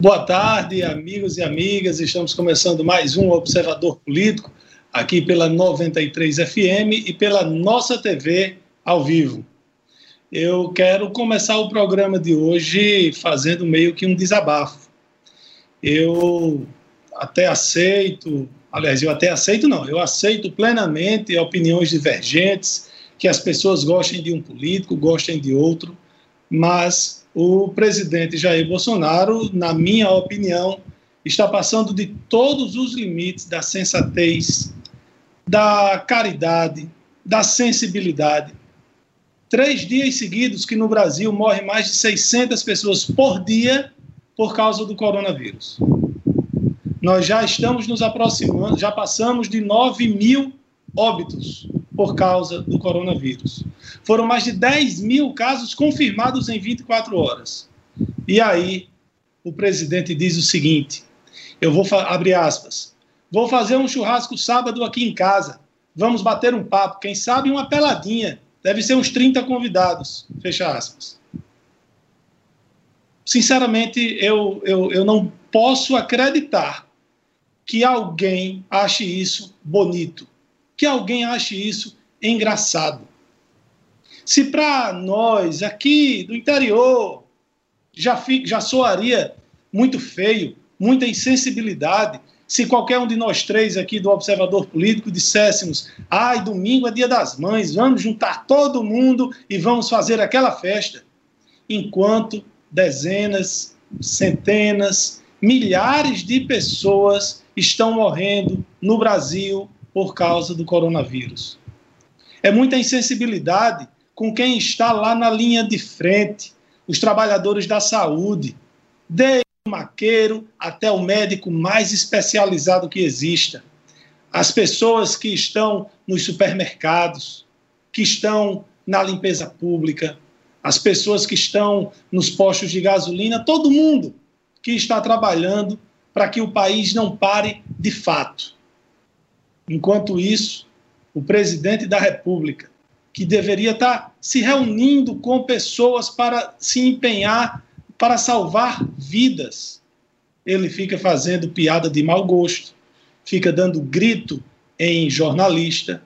Boa tarde, amigos e amigas. Estamos começando mais um Observador Político aqui pela 93 FM e pela nossa TV ao vivo. Eu quero começar o programa de hoje fazendo meio que um desabafo. Eu até aceito, aliás, eu até aceito não, eu aceito plenamente opiniões divergentes, que as pessoas gostem de um político, gostem de outro, mas o presidente Jair Bolsonaro, na minha opinião, está passando de todos os limites da sensatez, da caridade, da sensibilidade. Três dias seguidos que no Brasil morrem mais de 600 pessoas por dia por causa do coronavírus. Nós já estamos nos aproximando, já passamos de 9 mil óbitos por causa do coronavírus. Foram mais de 10 mil casos confirmados em 24 horas. E aí, o presidente diz o seguinte: eu vou abrir aspas, vou fazer um churrasco sábado aqui em casa. Vamos bater um papo, quem sabe uma peladinha. Deve ser uns 30 convidados. Fecha aspas. Sinceramente, eu, eu, eu não posso acreditar que alguém ache isso bonito que alguém ache isso engraçado. Se para nós aqui do interior já, fica, já soaria muito feio, muita insensibilidade, se qualquer um de nós três aqui do Observador Político disséssemos: ai, domingo é dia das mães, vamos juntar todo mundo e vamos fazer aquela festa. Enquanto dezenas, centenas, milhares de pessoas estão morrendo no Brasil por causa do coronavírus. É muita insensibilidade com quem está lá na linha de frente, os trabalhadores da saúde, desde o maqueiro até o médico mais especializado que exista, as pessoas que estão nos supermercados, que estão na limpeza pública, as pessoas que estão nos postos de gasolina, todo mundo que está trabalhando para que o país não pare de fato. Enquanto isso, o presidente da República, que deveria estar se reunindo com pessoas para se empenhar para salvar vidas, ele fica fazendo piada de mau gosto, fica dando grito em jornalista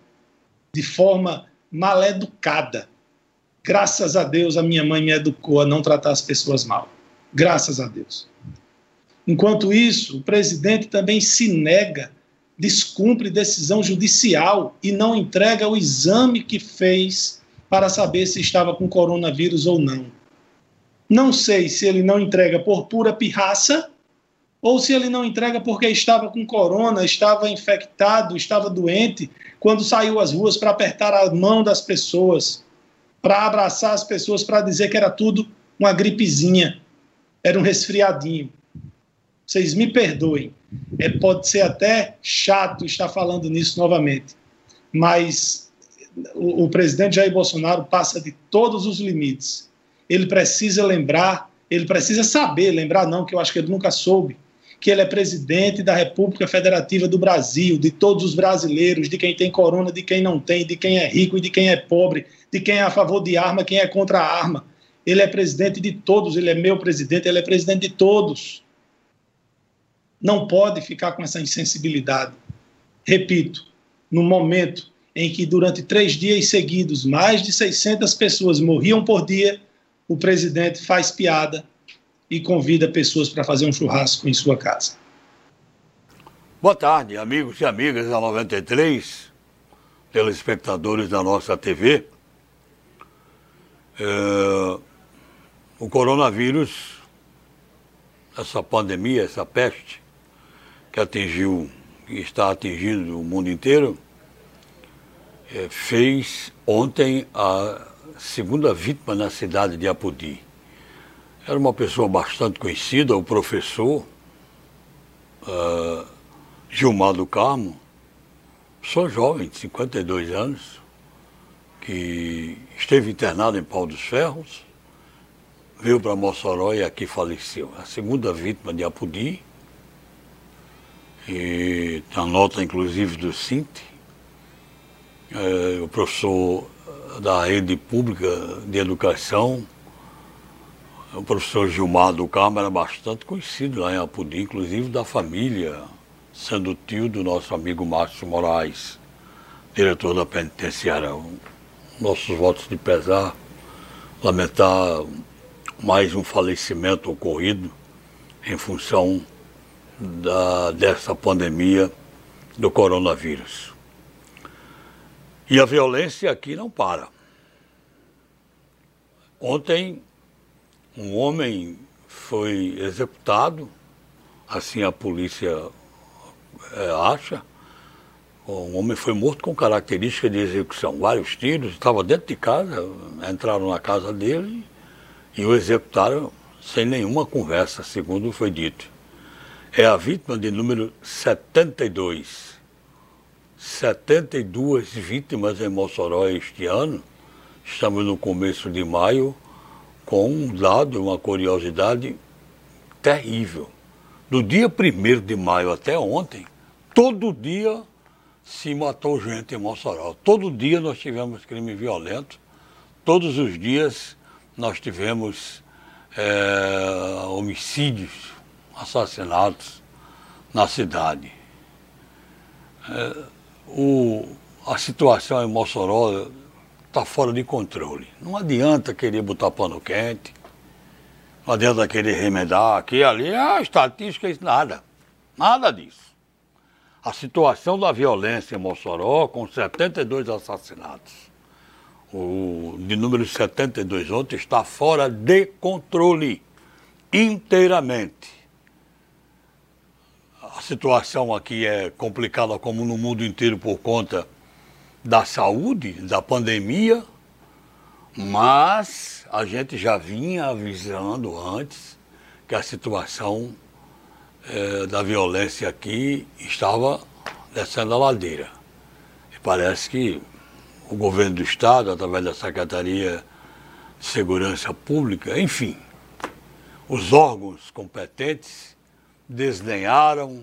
de forma mal educada. Graças a Deus a minha mãe me educou a não tratar as pessoas mal. Graças a Deus. Enquanto isso, o presidente também se nega descumpre decisão judicial e não entrega o exame que fez para saber se estava com coronavírus ou não. Não sei se ele não entrega por pura pirraça ou se ele não entrega porque estava com corona, estava infectado, estava doente, quando saiu às ruas para apertar a mão das pessoas, para abraçar as pessoas, para dizer que era tudo uma gripezinha, era um resfriadinho. Vocês me perdoem. É, pode ser até chato estar falando nisso novamente, mas o, o presidente Jair Bolsonaro passa de todos os limites. Ele precisa lembrar, ele precisa saber, lembrar não, que eu acho que ele nunca soube, que ele é presidente da República Federativa do Brasil, de todos os brasileiros, de quem tem corona, de quem não tem, de quem é rico e de quem é pobre, de quem é a favor de arma, quem é contra a arma. Ele é presidente de todos, ele é meu presidente, ele é presidente de todos não pode ficar com essa insensibilidade. Repito, no momento em que durante três dias seguidos mais de 600 pessoas morriam por dia, o presidente faz piada e convida pessoas para fazer um churrasco em sua casa. Boa tarde, amigos e amigas da 93, telespectadores da nossa TV. É, o coronavírus, essa pandemia, essa peste, que atingiu e está atingindo o mundo inteiro, é, fez ontem a segunda vítima na cidade de Apodi. Era uma pessoa bastante conhecida, o professor uh, Gilmar do Carmo, sou jovem, de 52 anos, que esteve internado em Pau dos Ferros, veio para Mossoró e aqui faleceu. A segunda vítima de Apodi, e tem a nota inclusive do Sint, é, o professor da rede pública de educação, O professor Gilmar do Carmo era bastante conhecido lá em Apudi, inclusive da família, sendo tio do nosso amigo Márcio Moraes, diretor da penitenciária. Nossos votos de pesar, lamentar mais um falecimento ocorrido em função da, dessa pandemia do coronavírus. E a violência aqui não para. Ontem, um homem foi executado, assim a polícia é, acha. Um homem foi morto com característica de execução, vários tiros, estava dentro de casa, entraram na casa dele e o executaram sem nenhuma conversa, segundo foi dito. É a vítima de número 72. 72 vítimas em Mossoró este ano. Estamos no começo de maio com um dado, uma curiosidade terrível. Do dia 1 de maio até ontem, todo dia se matou gente em Mossoró. Todo dia nós tivemos crime violento. Todos os dias nós tivemos é, homicídios, assassinatos na cidade. É, o, a situação em Mossoró está fora de controle. Não adianta querer botar pano quente, não adianta querer remedar aqui e ali, ah, estatística, isso nada. Nada disso. A situação da violência em Mossoró, com 72 assassinatos, o de número 72 ontem está fora de controle inteiramente. A situação aqui é complicada como no mundo inteiro por conta da saúde, da pandemia, mas a gente já vinha avisando antes que a situação é, da violência aqui estava descendo a ladeira. E parece que o governo do Estado, através da Secretaria de Segurança Pública, enfim, os órgãos competentes desdenharam,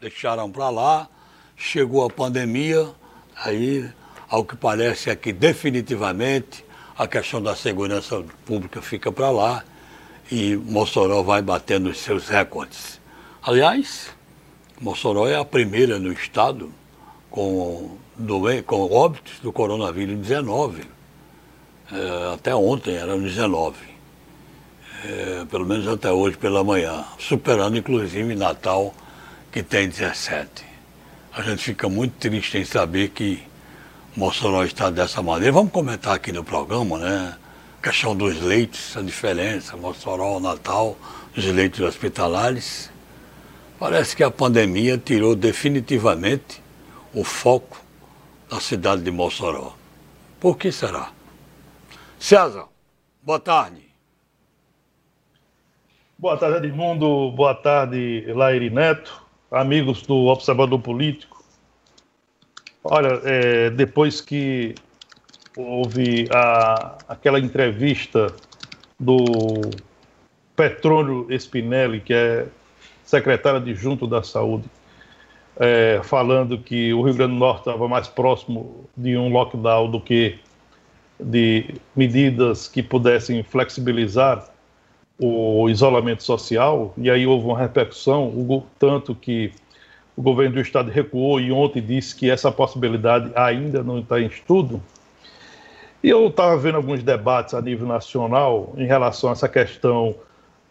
deixaram para lá, chegou a pandemia, aí, ao que parece é que definitivamente a questão da segurança pública fica para lá e Mossoró vai batendo os seus recordes. Aliás, Mossoró é a primeira no estado com com óbitos do coronavírus 19. É, até ontem eram 19. É, pelo menos até hoje pela manhã. Superando inclusive Natal, que tem 17. A gente fica muito triste em saber que Mossoró está dessa maneira. Vamos comentar aqui no programa, né? A questão dos leitos, a diferença, Mossoró, Natal, os leitos hospitalares. Parece que a pandemia tirou definitivamente o foco na cidade de Mossoró. Por que será? César, boa tarde. Boa tarde, Edmundo. Boa tarde, Laire Neto, amigos do Observador Político. Olha, é, depois que houve a, aquela entrevista do Petrônio Spinelli, que é secretário adjunto da Saúde, é, falando que o Rio Grande do Norte estava mais próximo de um lockdown do que de medidas que pudessem flexibilizar o isolamento social, e aí houve uma repercussão, tanto que o governo do estado recuou e ontem disse que essa possibilidade ainda não está em estudo. E eu estava vendo alguns debates a nível nacional em relação a essa questão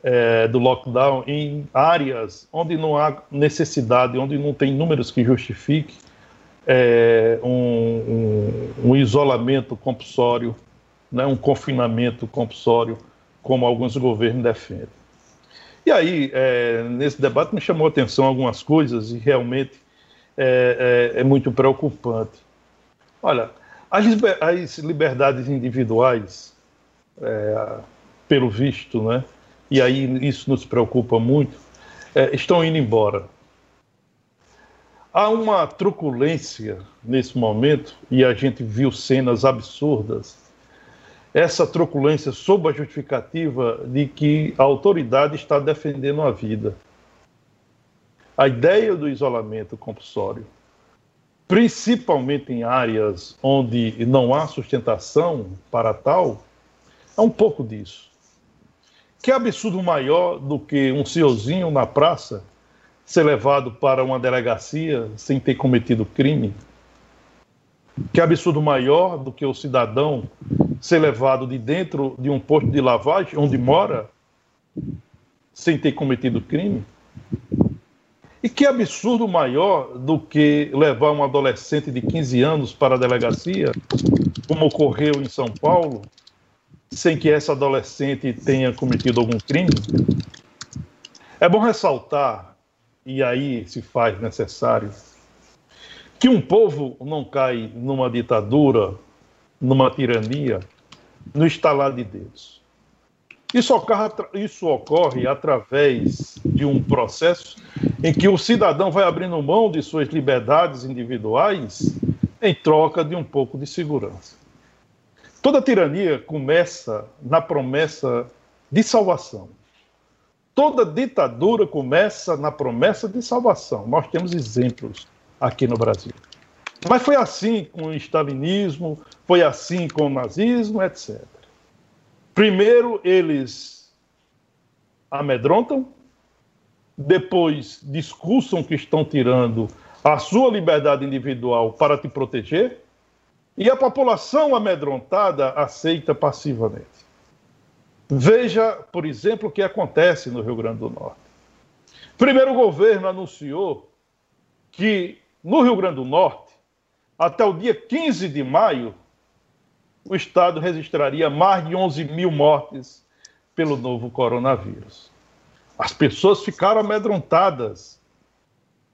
é, do lockdown em áreas onde não há necessidade, onde não tem números que justifiquem é, um, um, um, isolamento compulsório, né, um confinamento compulsório, como alguns governos defendem. E aí, é, nesse debate, me chamou a atenção algumas coisas e realmente é, é, é muito preocupante. Olha, as, as liberdades individuais, é, pelo visto, né, e aí isso nos preocupa muito, é, estão indo embora. Há uma truculência nesse momento, e a gente viu cenas absurdas. Essa truculência sob a justificativa de que a autoridade está defendendo a vida. A ideia do isolamento compulsório, principalmente em áreas onde não há sustentação para tal, é um pouco disso. Que absurdo maior do que um senhorzinho na praça ser levado para uma delegacia sem ter cometido crime? Que absurdo maior do que o cidadão ser levado de dentro de um posto de lavagem onde mora sem ter cometido crime? E que absurdo maior do que levar um adolescente de 15 anos para a delegacia, como ocorreu em São Paulo, sem que essa adolescente tenha cometido algum crime? É bom ressaltar, e aí se faz necessário, que um povo não cai numa ditadura, numa tirania, no estalar de dedos. Isso ocorre, isso ocorre através de um processo em que o cidadão vai abrindo mão de suas liberdades individuais em troca de um pouco de segurança. Toda tirania começa na promessa de salvação. Toda ditadura começa na promessa de salvação. Nós temos exemplos aqui no Brasil. Mas foi assim com o stalinismo, foi assim com o nazismo, etc. Primeiro, eles amedrontam, depois discursam que estão tirando a sua liberdade individual para te proteger, e a população amedrontada aceita passivamente. Veja, por exemplo, o que acontece no Rio Grande do Norte. Primeiro, o governo anunciou que no Rio Grande do Norte, até o dia 15 de maio, o Estado registraria mais de 11 mil mortes pelo novo coronavírus. As pessoas ficaram amedrontadas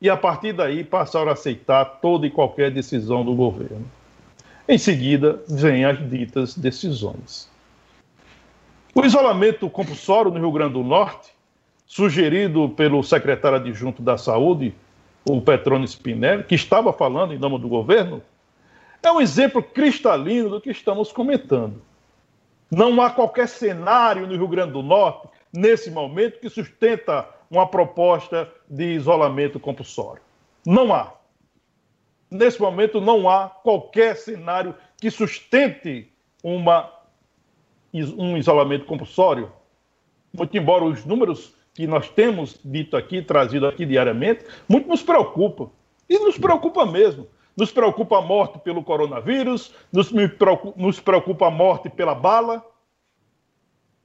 e, a partir daí, passaram a aceitar toda e qualquer decisão do governo. Em seguida, vêm as ditas decisões. O isolamento compulsório no Rio Grande do Norte, sugerido pelo secretário adjunto da Saúde, o Petrone Spinelli, que estava falando em nome do governo, é um exemplo cristalino do que estamos comentando. Não há qualquer cenário no Rio Grande do Norte, nesse momento, que sustenta uma proposta de isolamento compulsório. Não há. Nesse momento, não há qualquer cenário que sustente uma, um isolamento compulsório. Muito embora os números que nós temos dito aqui, trazido aqui diariamente, muito nos preocupa. E nos preocupa mesmo. Nos preocupa a morte pelo coronavírus, nos preocupa, nos preocupa a morte pela bala.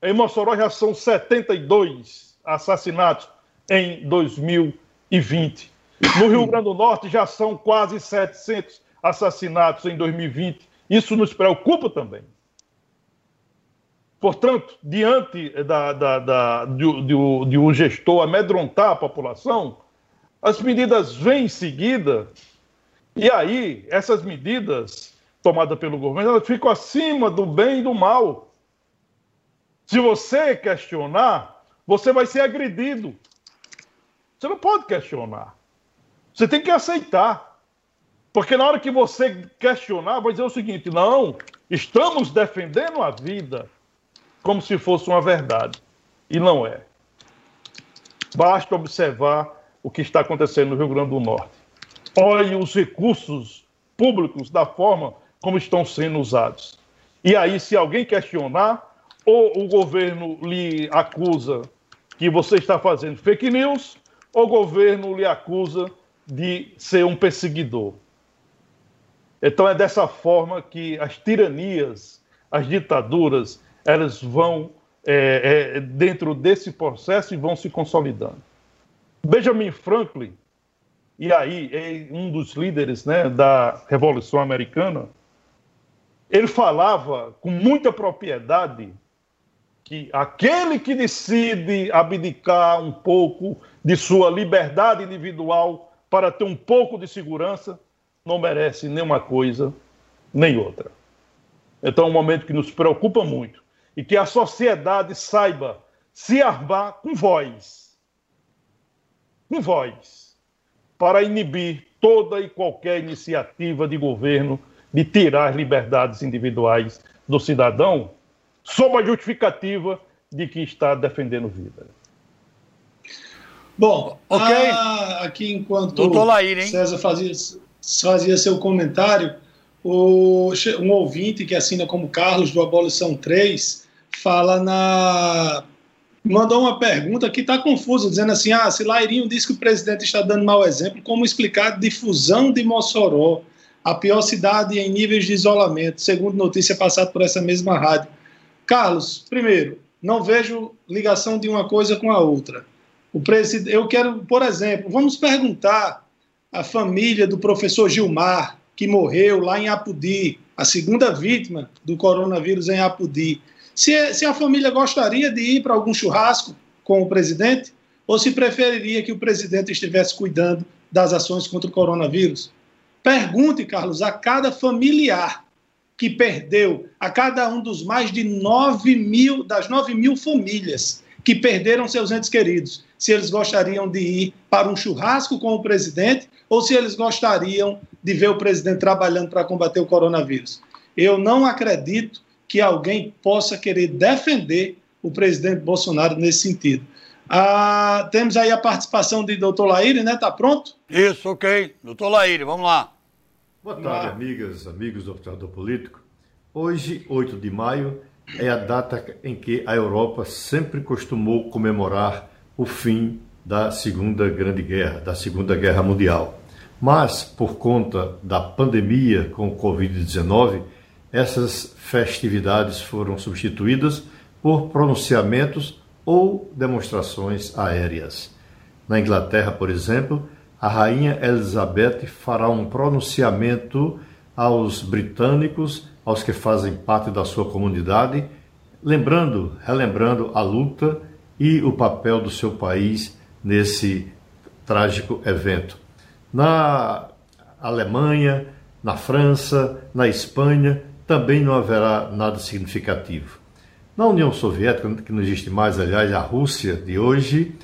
Em Mossoró já são 72 assassinatos em 2020. No Rio Grande do Norte já são quase 700 assassinatos em 2020. Isso nos preocupa também. Portanto, diante da, da, da, de, de, de um gestor amedrontar a população, as medidas vêm em seguida e aí, essas medidas tomadas pelo governo, elas ficam acima do bem e do mal. Se você questionar, você vai ser agredido. Você não pode questionar. Você tem que aceitar. Porque na hora que você questionar, vai dizer o seguinte: não, estamos defendendo a vida como se fosse uma verdade. E não é. Basta observar o que está acontecendo no Rio Grande do Norte olhe os recursos públicos da forma como estão sendo usados. E aí, se alguém questionar, ou o governo lhe acusa que você está fazendo fake news, ou o governo lhe acusa de ser um perseguidor. Então é dessa forma que as tiranias, as ditaduras, elas vão é, é, dentro desse processo e vão se consolidando. Benjamin Franklin e aí é um dos líderes né, da Revolução Americana, ele falava com muita propriedade que aquele que decide abdicar um pouco de sua liberdade individual para ter um pouco de segurança não merece nenhuma coisa nem outra. Então é um momento que nos preocupa muito e que a sociedade saiba se armar com voz. Com voz para inibir toda e qualquer iniciativa de governo de tirar as liberdades individuais do cidadão, sob a justificativa de que está defendendo vida. Bom, okay. a, aqui enquanto Laíra, César fazia, fazia seu comentário, o, um ouvinte que assina como Carlos do Abolição 3 fala na, mandou uma pergunta que está confusa, dizendo assim: ah, se Lairinho diz que o presidente está dando mau exemplo, como explicar a difusão de Mossoró, a pior cidade em níveis de isolamento, segundo notícia passada por essa mesma rádio? Carlos, primeiro, não vejo ligação de uma coisa com a outra. O presidente, eu quero, por exemplo, vamos perguntar à família do professor Gilmar, que morreu lá em Apudi, a segunda vítima do coronavírus em Apudi. Se, se a família gostaria de ir para algum churrasco com o presidente, ou se preferiria que o presidente estivesse cuidando das ações contra o coronavírus? Pergunte, Carlos, a cada familiar que perdeu, a cada um dos mais de 9 mil, das 9 mil famílias que perderam seus entes queridos, se eles gostariam de ir para um churrasco com o presidente ou se eles gostariam de ver o presidente trabalhando para combater o coronavírus. Eu não acredito que alguém possa querer defender o presidente Bolsonaro nesse sentido. Ah, temos aí a participação de doutor Laíre, né? Está pronto? Isso, ok. Doutor Laíre, vamos lá. Boa tarde, amigas, amigos do Observador Político. Hoje, 8 de maio, é a data em que a Europa sempre costumou comemorar o fim da Segunda Grande Guerra, da Segunda Guerra Mundial. Mas, por conta da pandemia com o Covid-19, essas festividades foram substituídas por pronunciamentos ou demonstrações aéreas. Na Inglaterra, por exemplo, a rainha Elizabeth fará um pronunciamento aos britânicos, aos que fazem parte da sua comunidade, lembrando, relembrando a luta e o papel do seu país nesse trágico evento. Na Alemanha, na França, na Espanha, também não haverá nada significativo. Na União Soviética, que não existe mais, aliás, a Rússia de hoje,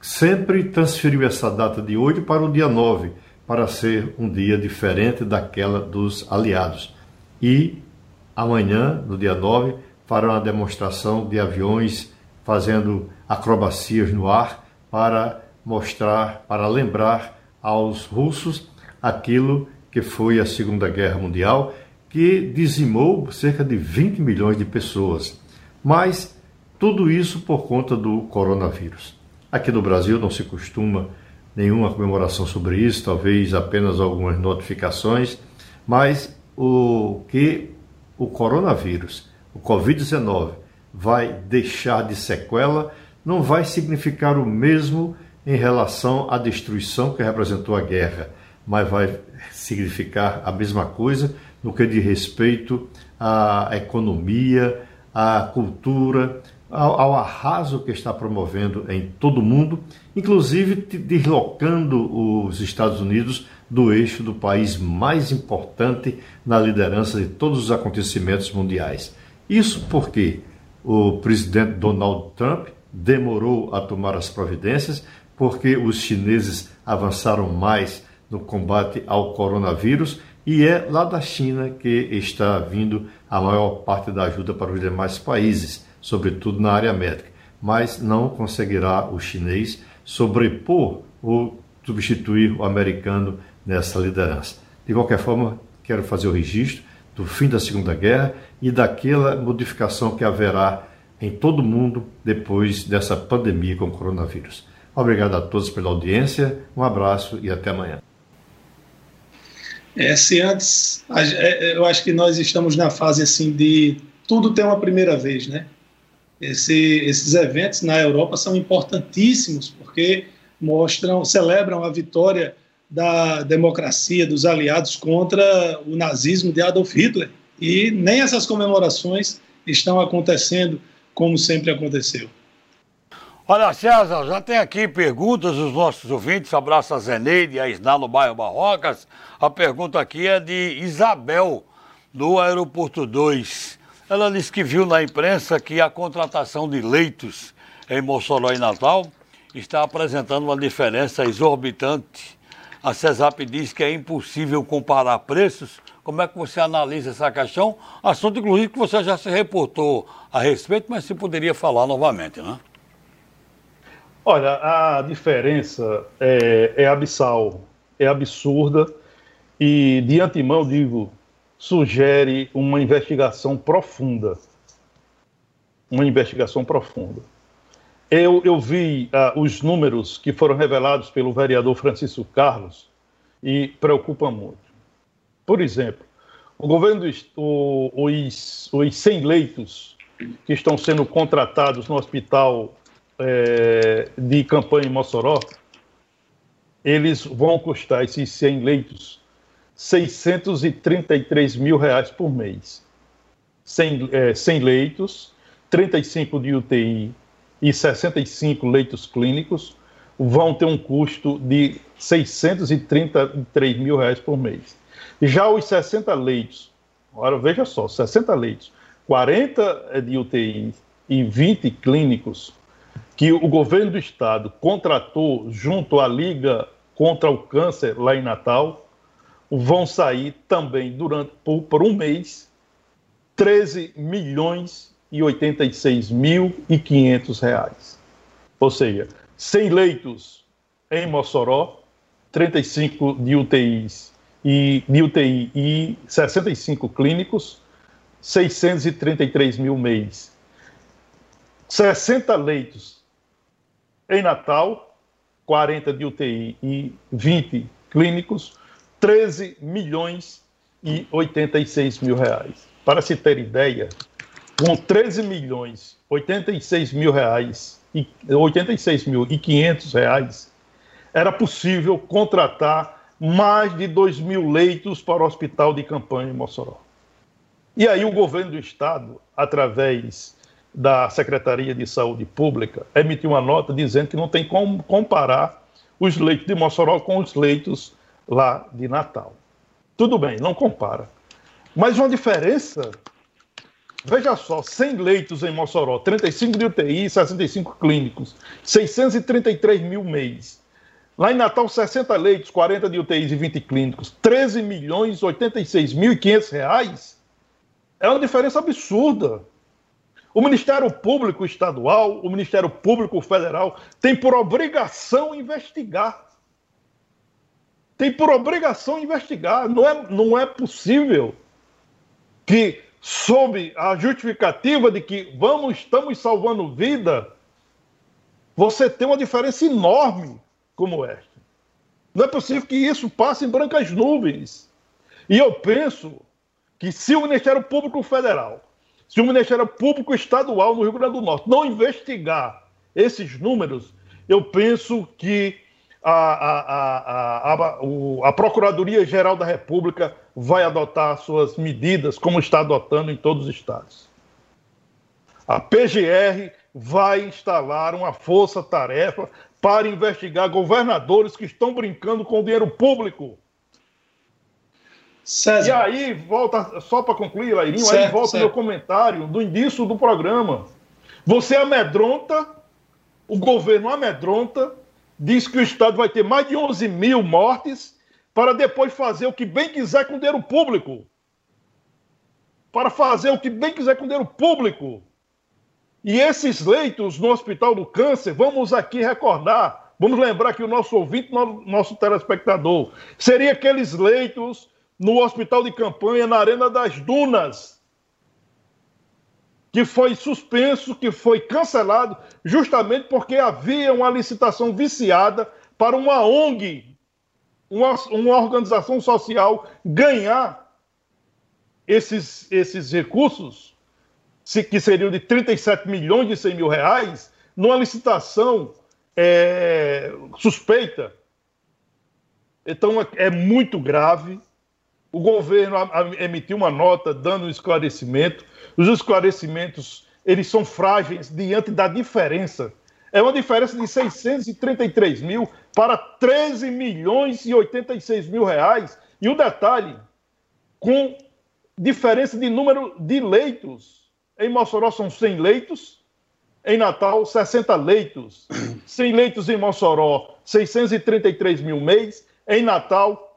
sempre transferiu essa data de hoje para o dia 9, para ser um dia diferente daquela dos aliados. E amanhã, no dia 9, farão a demonstração de aviões fazendo acrobacias no ar para mostrar, para lembrar aos russos aquilo que foi a Segunda Guerra Mundial que dizimou cerca de 20 milhões de pessoas. Mas tudo isso por conta do coronavírus. Aqui no Brasil não se costuma nenhuma comemoração sobre isso, talvez apenas algumas notificações, mas o que o coronavírus, o Covid-19, vai deixar de sequela não vai significar o mesmo em relação à destruição que representou a guerra, mas vai significar a mesma coisa no que diz respeito à economia, à cultura, ao, ao, arraso que está promovendo em todo o mundo, inclusive deslocando os Estados Unidos do eixo do país mais importante na liderança de todos os acontecimentos mundiais. Isso porque o presidente Donald Trump demorou a tomar as providências, porque os chineses avançaram mais no combate ao coronavírus e é lá da China que está vindo a maior parte da ajuda para os demais países, sobretudo na área médica. Mas não conseguirá o chinês sobrepor ou substituir o americano nessa liderança. De qualquer forma, quero fazer o registro do fim da Segunda Guerra e daquela modificação que haverá em todo o mundo depois dessa pandemia com o coronavírus. Obrigado a todos pela audiência, um abraço e até amanhã. É, se antes, é, eu acho que nós estamos na fase assim de tudo tem uma primeira vez, né? Esse, esses eventos na Europa são importantíssimos porque mostram, celebram a vitória da democracia dos aliados contra o nazismo de Adolf Hitler. E nem essas comemorações estão acontecendo como sempre aconteceu. Olha, César, já tem aqui perguntas dos nossos ouvintes. Abraço a Zeneide, a Isná no bairro Barrocas. A pergunta aqui é de Isabel, do Aeroporto 2. Ela disse que viu na imprensa que a contratação de leitos em Mossoró e Natal está apresentando uma diferença exorbitante. A CESAP diz que é impossível comparar preços. Como é que você analisa essa questão? Assunto, inclusive, que você já se reportou a respeito, mas se poderia falar novamente, né? Olha, a diferença é, é abissal, é absurda e, de antemão, digo, sugere uma investigação profunda. Uma investigação profunda. Eu, eu vi uh, os números que foram revelados pelo vereador Francisco Carlos e preocupa muito. Por exemplo, o governo, o, os, os 100 leitos que estão sendo contratados no hospital é, de campanha em Mossoró, eles vão custar esses 100 leitos 633 mil reais por mês. 100, é, 100 leitos, 35 de UTI e 65 leitos clínicos vão ter um custo de 633 mil reais por mês. Já os 60 leitos, agora veja só, 60 leitos, 40 de UTI e 20 clínicos que o governo do estado contratou junto à Liga contra o Câncer lá em Natal, vão sair também durante por, por um mês 13 milhões e 86 mil e 500 reais. Ou seja, 100 leitos em Mossoró, 35 de UTIs e de UTI e 65 clínicos, 633 mil mês. 60 leitos em Natal, 40 de UTI e 20 clínicos, 13 milhões e 86 mil reais. Para se ter ideia, com 13 milhões 86 mil reais e 86 mil e 500 reais, era possível contratar mais de 2 mil leitos para o hospital de campanha em Mossoró. E aí o governo do estado, através da Secretaria de Saúde Pública, emitiu uma nota dizendo que não tem como comparar os leitos de Mossoró com os leitos lá de Natal. Tudo bem, não compara. Mas uma diferença Veja só, 100 leitos em Mossoró, 35 de UTI, 65 clínicos, 633 mil mês. Lá em Natal, 60 leitos, 40 de UTIs e 20 clínicos, 13 milhões 86 mil e 500 reais. É uma diferença absurda. O Ministério Público Estadual, o Ministério Público Federal tem por obrigação investigar. Tem por obrigação investigar. Não é, não é possível que sob a justificativa de que vamos, estamos salvando vida, você tem uma diferença enorme como esta. Não é possível que isso passe em brancas nuvens. E eu penso que se o Ministério Público Federal, se o Ministério Público Estadual no Rio Grande do Norte não investigar esses números, eu penso que a, a, a, a, Procuradoria-Geral da República vai adotar suas medidas, como está adotando em todos os estados. A PGR vai instalar uma força-tarefa para investigar governadores que estão brincando com o dinheiro público. César. E aí, volta, só para concluir, Lairinho, certo, aí volta certo. meu comentário do início do programa. Você amedronta, o governo amedronta diz que o Estado vai ter mais de 11 mil mortes para depois fazer o que bem quiser com o dinheiro público. Para fazer o que bem quiser com o dinheiro público. E esses leitos no Hospital do Câncer, vamos aqui recordar, vamos lembrar que o nosso ouvinte, nosso telespectador, seria aqueles leitos no Hospital de Campanha, na Arena das Dunas, que foi suspenso, que foi cancelado, justamente porque havia uma licitação viciada para uma ONG, uma, uma organização social, ganhar esses, esses recursos, que seriam de 37 milhões de 100 mil reais, numa licitação é, suspeita. Então é, é muito grave. O governo emitiu uma nota dando um esclarecimento. Os esclarecimentos, eles são frágeis diante da diferença. É uma diferença de 633 mil para 13 milhões e 86 mil reais. E o detalhe, com diferença de número de leitos. Em Mossoró são 100 leitos, em Natal 60 leitos. 100 leitos em Mossoró, 633 mil mês. Em Natal,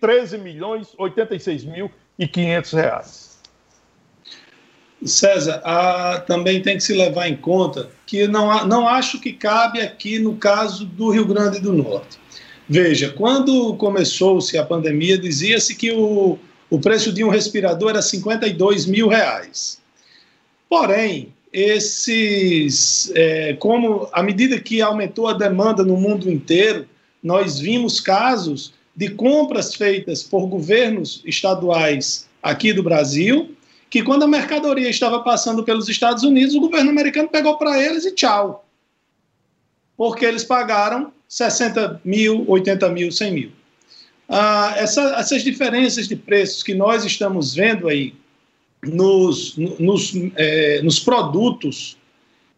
13 milhões 86 mil e 500 reais. César, também tem que se levar em conta que não, não acho que cabe aqui no caso do Rio Grande do Norte. Veja, quando começou-se a pandemia, dizia-se que o, o preço de um respirador era 52 mil reais. Porém, esses, é, como à medida que aumentou a demanda no mundo inteiro, nós vimos casos de compras feitas por governos estaduais aqui do Brasil, que quando a mercadoria estava passando pelos Estados Unidos, o governo americano pegou para eles e tchau. Porque eles pagaram 60 mil, 80 mil, 100 mil. Ah, essa, essas diferenças de preços que nós estamos vendo aí nos, nos, é, nos produtos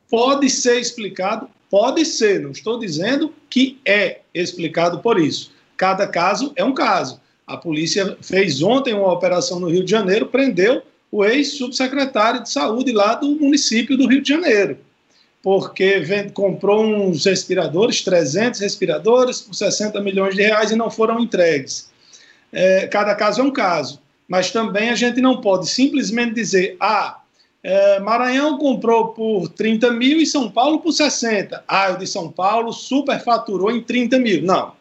pode ser explicado, pode ser, não estou dizendo que é explicado por isso. Cada caso é um caso. A polícia fez ontem uma operação no Rio de Janeiro, prendeu o ex-subsecretário de saúde lá do município do Rio de Janeiro, porque comprou uns respiradores, 300 respiradores, por 60 milhões de reais e não foram entregues. É, cada caso é um caso, mas também a gente não pode simplesmente dizer, ah, é, Maranhão comprou por 30 mil e São Paulo por 60. Ah, o de São Paulo superfaturou em 30 mil. Não.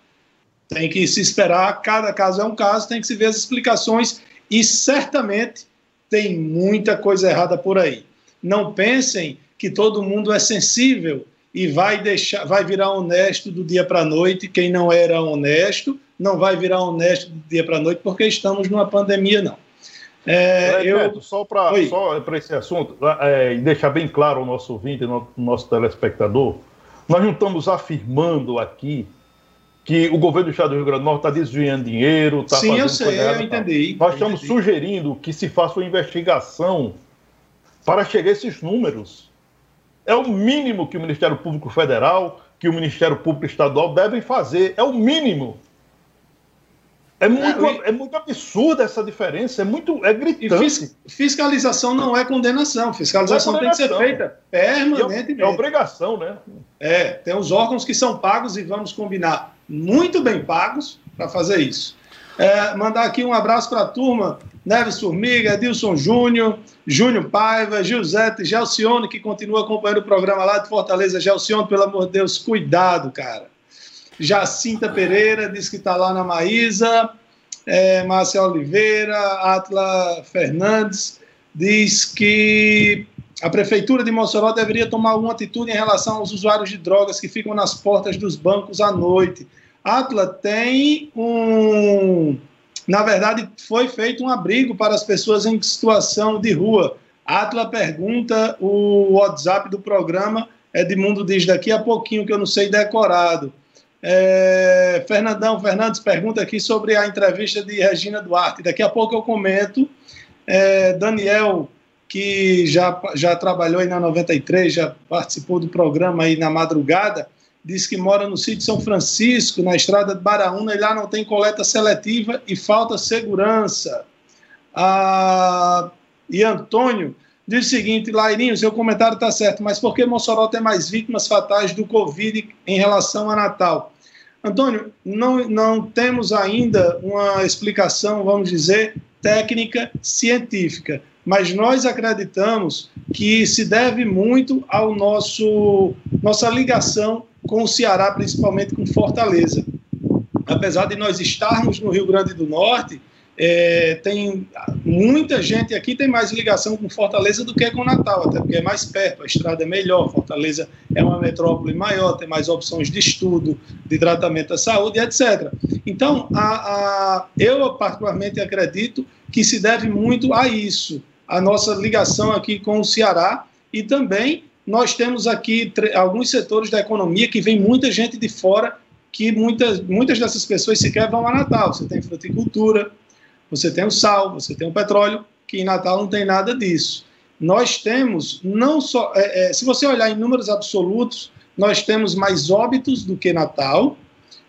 Tem que se esperar, cada caso é um caso, tem que se ver as explicações e certamente tem muita coisa errada por aí. Não pensem que todo mundo é sensível e vai deixar, vai virar honesto do dia para a noite. Quem não era honesto não vai virar honesto do dia para a noite porque estamos numa pandemia, não. É, é, eu... Só para esse assunto, é, e deixar bem claro ao nosso ouvinte, ao nosso telespectador, nós não estamos afirmando aqui que o governo do Estado do Rio Grande do Norte está desviando dinheiro, está Sim, eu sei, eu entendi. Nós estamos entendi. sugerindo que se faça uma investigação para chegar a esses números. É o mínimo que o Ministério Público Federal, que o Ministério Público Estadual devem fazer. É o mínimo. É muito, é, é muito absurda essa diferença, é muito é gritante. fiscalização não é condenação, fiscalização é condenação. tem que ser feita permanentemente. É, é obrigação, né? É, tem os órgãos que são pagos e vamos combinar muito bem pagos para fazer isso. É, mandar aqui um abraço para a turma, Neves Formiga, Edilson Júnior, Júnior Paiva, Giuseppe, Gelcione, que continua acompanhando o programa lá de Fortaleza. Gelcione, pelo amor de Deus, cuidado, cara. Jacinta Pereira diz que está lá na Maísa. É, Márcia Oliveira, Atla Fernandes diz que a Prefeitura de Mossoró deveria tomar alguma atitude em relação aos usuários de drogas que ficam nas portas dos bancos à noite. Atla tem um. Na verdade, foi feito um abrigo para as pessoas em situação de rua. Atla pergunta, o WhatsApp do programa, Edmundo diz daqui a pouquinho, que eu não sei decorado. É, Fernandão Fernandes pergunta aqui sobre a entrevista de Regina Duarte. Daqui a pouco eu comento. É, Daniel, que já, já trabalhou aí na 93, já participou do programa aí na madrugada, diz que mora no sítio São Francisco, na estrada de Baraúna, e lá não tem coleta seletiva e falta segurança. Ah, e Antônio diz o seguinte, Lairinho, seu comentário está certo, mas por que Mossoró tem mais vítimas fatais do Covid em relação a Natal? Antônio, não, não temos ainda uma explicação, vamos dizer, técnica científica, mas nós acreditamos que se deve muito ao nosso nossa ligação com o Ceará, principalmente com Fortaleza. Apesar de nós estarmos no Rio Grande do Norte, é, tem muita gente aqui tem mais ligação com Fortaleza do que com Natal, até porque é mais perto, a estrada é melhor, Fortaleza é uma metrópole maior, tem mais opções de estudo, de tratamento da saúde, etc. Então, a, a, eu particularmente acredito que se deve muito a isso, a nossa ligação aqui com o Ceará e também nós temos aqui alguns setores da economia que vem muita gente de fora que muitas, muitas dessas pessoas sequer vão a Natal. Você tem fruticultura, você tem o sal, você tem o petróleo, que em Natal não tem nada disso. Nós temos, não só. É, é, se você olhar em números absolutos, nós temos mais óbitos do que Natal,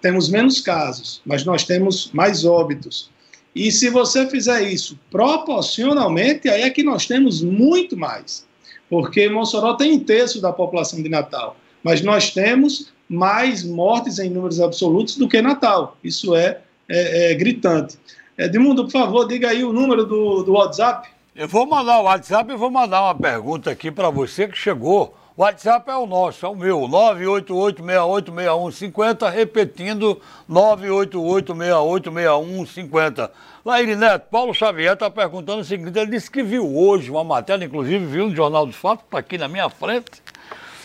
temos menos casos, mas nós temos mais óbitos. E se você fizer isso proporcionalmente, aí é que nós temos muito mais. Porque Mossoró tem um terço da população de Natal, mas nós temos mais mortes em números absolutos do que Natal. Isso é, é, é gritante. Edmundo, por favor, diga aí o número do, do WhatsApp. Eu vou mandar o WhatsApp e vou mandar uma pergunta aqui para você que chegou O WhatsApp é o nosso, é o meu, 988686150, repetindo, 988686150. Laíri Neto, Paulo Xavier está perguntando o seguinte, ele disse que viu hoje uma matéria, inclusive viu no Jornal dos Fatos, está aqui na minha frente,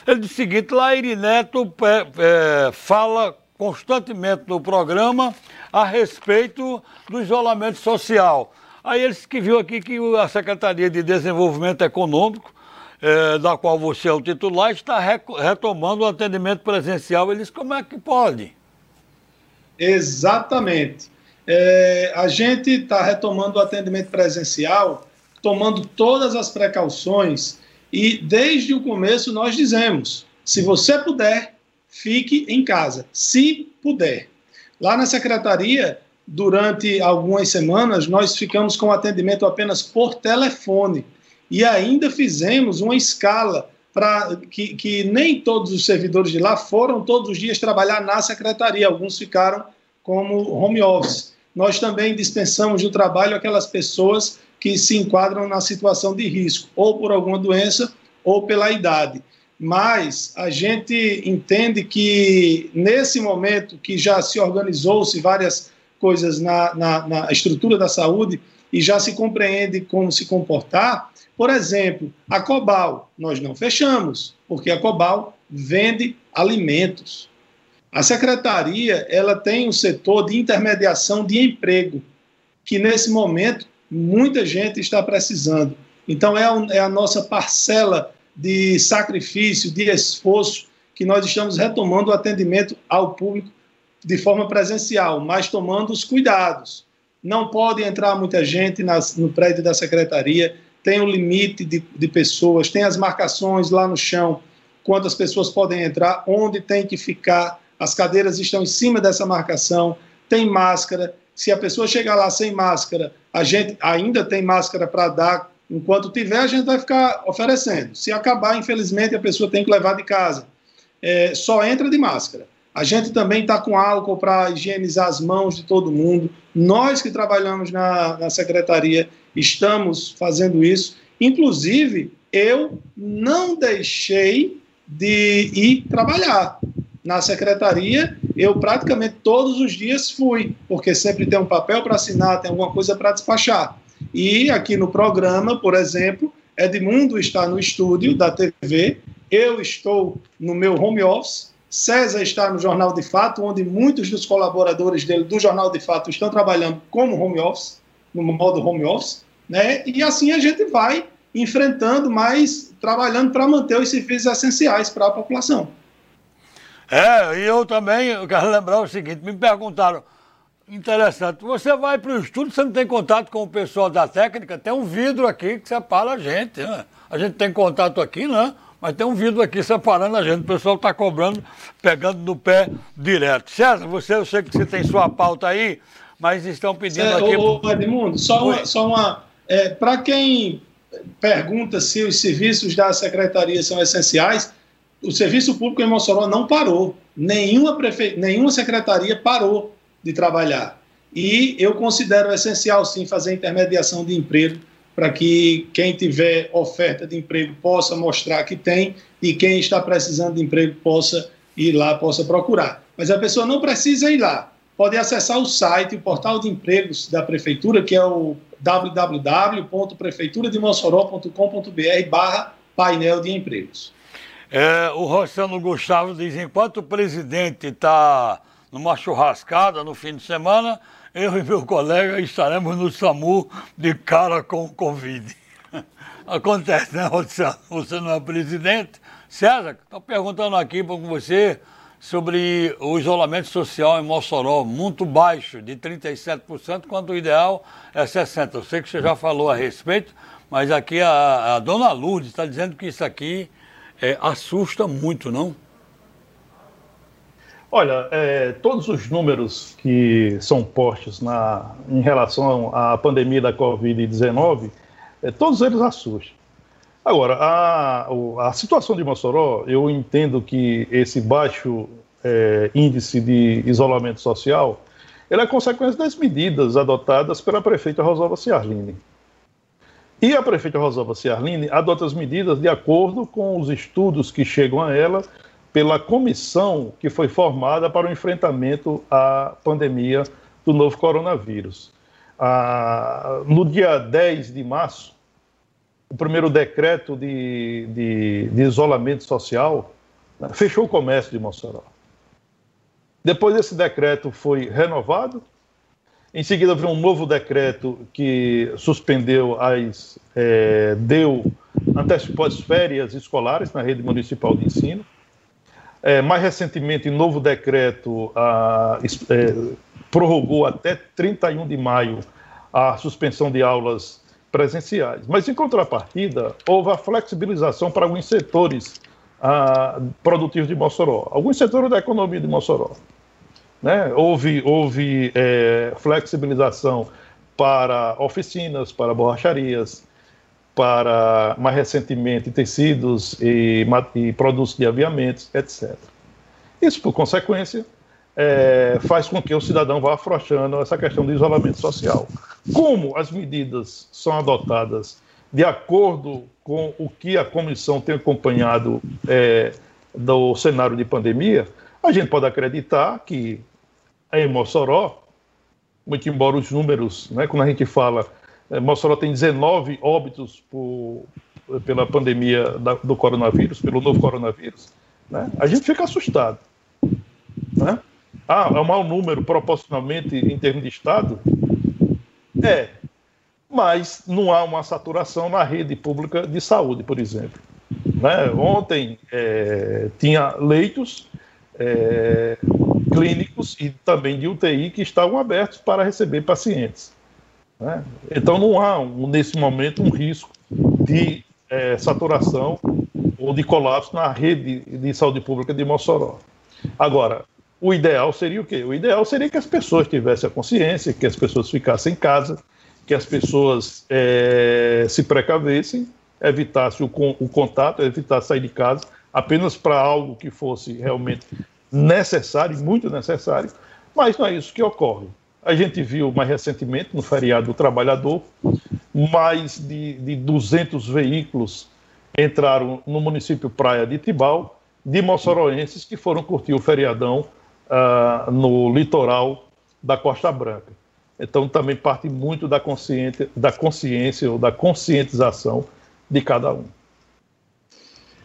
ele disse o seguinte, Laíri Neto é, é, fala constantemente no programa a respeito do isolamento social. Aí ele disse que viu aqui que a Secretaria de Desenvolvimento Econômico é, da qual você é o titular, está retomando o atendimento presencial. Eles, como é que pode? Exatamente. É, a gente está retomando o atendimento presencial, tomando todas as precauções, e desde o começo nós dizemos: se você puder, fique em casa, se puder. Lá na secretaria, durante algumas semanas, nós ficamos com atendimento apenas por telefone e ainda fizemos uma escala para que, que nem todos os servidores de lá foram todos os dias trabalhar na secretaria, alguns ficaram como home office. Nós também dispensamos do trabalho aquelas pessoas que se enquadram na situação de risco, ou por alguma doença, ou pela idade. Mas a gente entende que nesse momento que já se organizou-se várias coisas na, na, na estrutura da saúde e já se compreende como se comportar, por exemplo, a Cobal, nós não fechamos, porque a Cobal vende alimentos. A secretaria, ela tem um setor de intermediação de emprego, que nesse momento muita gente está precisando. Então é, é a nossa parcela de sacrifício, de esforço, que nós estamos retomando o atendimento ao público de forma presencial, mas tomando os cuidados. Não pode entrar muita gente nas, no prédio da secretaria, tem o limite de, de pessoas, tem as marcações lá no chão, quantas pessoas podem entrar, onde tem que ficar, as cadeiras estão em cima dessa marcação, tem máscara. Se a pessoa chegar lá sem máscara, a gente ainda tem máscara para dar. Enquanto tiver, a gente vai ficar oferecendo. Se acabar, infelizmente, a pessoa tem que levar de casa. É, só entra de máscara. A gente também está com álcool para higienizar as mãos de todo mundo. Nós que trabalhamos na, na secretaria estamos fazendo isso. Inclusive, eu não deixei de ir trabalhar. Na secretaria, eu praticamente todos os dias fui, porque sempre tem um papel para assinar, tem alguma coisa para despachar. E aqui no programa, por exemplo, Edmundo está no estúdio da TV, eu estou no meu home office, César está no Jornal de Fato, onde muitos dos colaboradores dele do Jornal de Fato estão trabalhando como home office, no modo home office, né? E assim a gente vai enfrentando, mas trabalhando para manter os serviços essenciais para a população. É, e eu também eu quero lembrar o seguinte: me perguntaram, interessante, você vai para o estúdio, você não tem contato com o pessoal da técnica, tem um vidro aqui que separa a gente. Né? A gente tem contato aqui, né? Mas tem um vidro aqui separando a gente. O pessoal está cobrando, pegando no pé direto. César, você, eu sei que você tem sua pauta aí, mas estão pedindo é, aqui. Ô, Edmundo, só uma, só uma é, Para quem pergunta se os serviços da secretaria são essenciais, o serviço público em Mossoró não parou. Nenhuma, prefe... Nenhuma secretaria parou de trabalhar. E eu considero essencial, sim, fazer intermediação de emprego para que quem tiver oferta de emprego possa mostrar que tem e quem está precisando de emprego possa ir lá, possa procurar. Mas a pessoa não precisa ir lá. Pode acessar o site, o portal de empregos da prefeitura, que é o www.prefeiturademossoró.com.br barra painel de empregos. É, o Rossano Gustavo diz, enquanto o presidente está numa churrascada no fim de semana, eu e meu colega estaremos no SAMU de cara com o Covid. Acontece, né, Rossano? Você não é presidente. César, estou perguntando aqui para você sobre o isolamento social em Mossoró, muito baixo, de 37%, quando o ideal é 60%. Eu sei que você já falou a respeito, mas aqui a, a dona Lourdes está dizendo que isso aqui é, assusta muito, não? Olha, é, todos os números que são postos na, em relação à pandemia da Covid-19, é, todos eles assustam. Agora, a, a situação de Mossoró, eu entendo que esse baixo é, índice de isolamento social, ele é consequência das medidas adotadas pela prefeita Rosalba Ciarline. E a prefeita Rosalba Ciarline adota as medidas de acordo com os estudos que chegam a ela pela comissão que foi formada para o enfrentamento à pandemia do novo coronavírus. Ah, no dia 10 de março, o primeiro decreto de, de, de isolamento social né, fechou o comércio de Mossoró. Depois esse decreto foi renovado, em seguida veio um novo decreto que suspendeu as. É, deu antecipou as férias escolares na rede municipal de ensino. É, mais recentemente, em novo decreto, a, é, prorrogou até 31 de maio a suspensão de aulas presenciais. Mas, em contrapartida, houve a flexibilização para alguns setores a, produtivos de Mossoró, alguns setores da economia de Mossoró. Né? Houve, houve é, flexibilização para oficinas, para borracharias, para, mais recentemente, tecidos e, e produtos de aviamentos, etc. Isso, por consequência, é, faz com que o cidadão vá afrouxando essa questão do isolamento social. Como as medidas são adotadas de acordo com o que a comissão tem acompanhado é, do cenário de pandemia, a gente pode acreditar que em Mossoró, muito embora os números, né, quando a gente fala, é, Mossoró tem 19 óbitos por, pela pandemia da, do coronavírus, pelo novo coronavírus, né, a gente fica assustado. Né? Ah, é um mau número proporcionalmente em termos de Estado? É, mas não há uma saturação na rede pública de saúde, por exemplo. Né? Ontem é, tinha leitos é, clínicos e também de UTI que estavam abertos para receber pacientes. Né? Então não há, nesse momento, um risco de é, saturação ou de colapso na rede de saúde pública de Mossoró. Agora, o ideal seria o quê? O ideal seria que as pessoas tivessem a consciência, que as pessoas ficassem em casa, que as pessoas é, se precavessem, evitassem o, o contato, evitassem sair de casa apenas para algo que fosse realmente necessário, muito necessário, mas não é isso que ocorre. A gente viu mais recentemente, no feriado do trabalhador, mais de, de 200 veículos entraram no município Praia de Tibau, de moçoroenses que foram curtir o feriadão uh, no litoral da Costa Branca. Então, também parte muito da consciência, da consciência ou da conscientização de cada um.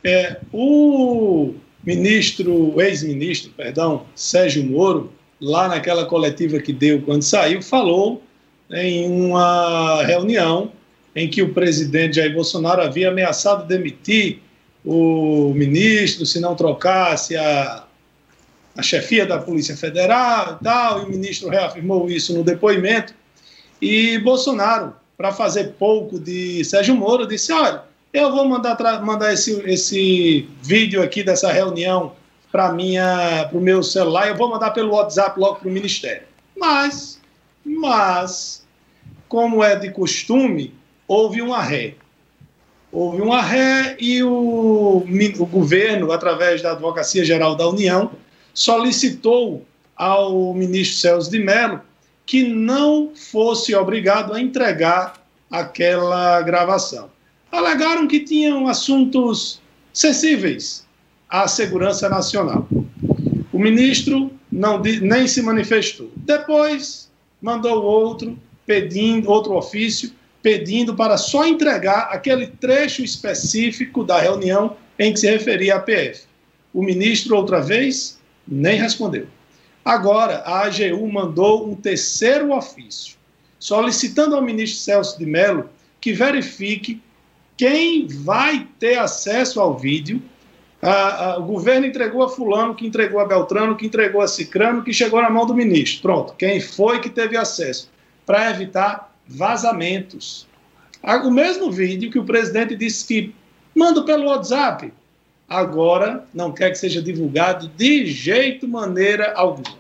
É, o ministro, ex-ministro, perdão, Sérgio Moro, lá naquela coletiva que deu quando saiu, falou em uma reunião em que o presidente Jair Bolsonaro havia ameaçado demitir o ministro se não trocasse a, a chefia da Polícia Federal e tal, e o ministro reafirmou isso no depoimento. E Bolsonaro, para fazer pouco de Sérgio Moro, disse: olha eu vou mandar, mandar esse, esse vídeo aqui dessa reunião para o meu celular, eu vou mandar pelo WhatsApp logo para o Ministério. Mas, mas, como é de costume, houve uma ré. Houve uma ré e o, o governo, através da Advocacia Geral da União, solicitou ao ministro Celso de Mello que não fosse obrigado a entregar aquela gravação alegaram que tinham assuntos sensíveis à segurança nacional. O ministro não, nem se manifestou. Depois mandou outro pedindo outro ofício pedindo para só entregar aquele trecho específico da reunião em que se referia à PF. O ministro outra vez nem respondeu. Agora a AGU mandou um terceiro ofício solicitando ao ministro Celso de Mello que verifique quem vai ter acesso ao vídeo. o governo entregou a Fulano, que entregou a Beltrano, que entregou a Cicrano, que chegou na mão do ministro. Pronto, quem foi que teve acesso? Para evitar vazamentos. O mesmo vídeo que o presidente disse que manda pelo WhatsApp, agora não quer que seja divulgado de jeito, maneira alguma.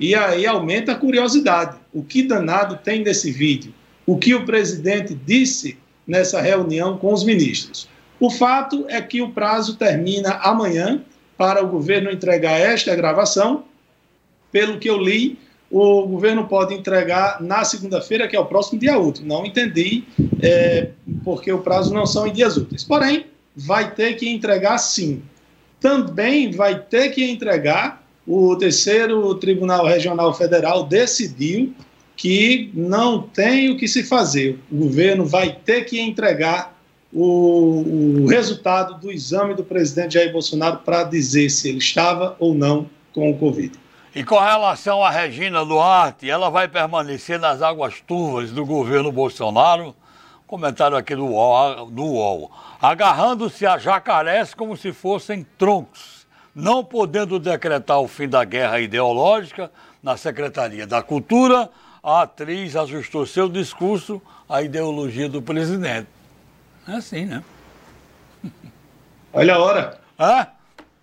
E aí aumenta a curiosidade. O que danado tem nesse vídeo? O que o presidente disse nessa reunião com os ministros. O fato é que o prazo termina amanhã para o governo entregar esta gravação. Pelo que eu li, o governo pode entregar na segunda-feira, que é o próximo dia útil. Não entendi é, porque o prazo não são em dias úteis. Porém, vai ter que entregar sim. Também vai ter que entregar, o terceiro Tribunal Regional Federal decidiu que não tem o que se fazer. O governo vai ter que entregar o, o resultado do exame do presidente Jair Bolsonaro para dizer se ele estava ou não com o Covid. E com relação a Regina Duarte, ela vai permanecer nas águas turvas do governo Bolsonaro? Comentário aqui do UOL, do UOL. Agarrando-se a jacarés como se fossem troncos, não podendo decretar o fim da guerra ideológica na Secretaria da Cultura, a atriz ajustou seu discurso à ideologia do presidente. É assim, né? Olha a hora. É?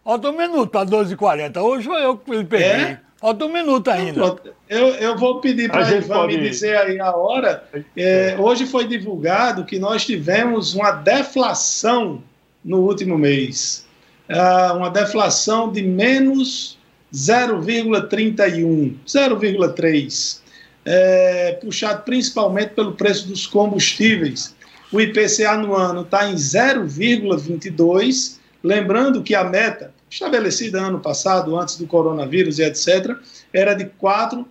Falta um minuto para 12h40. Hoje foi eu que peguei. É? Falta um minuto ainda. Eu, eu vou pedir para a Ivan pode... me dizer aí a hora. É, hoje foi divulgado que nós tivemos uma deflação no último mês. É, uma deflação de menos 0,31, 0,3. É, puxado principalmente pelo preço dos combustíveis o IPCA no ano está em 0,22. Lembrando que a meta estabelecida ano passado, antes do coronavírus e etc., era de 4%.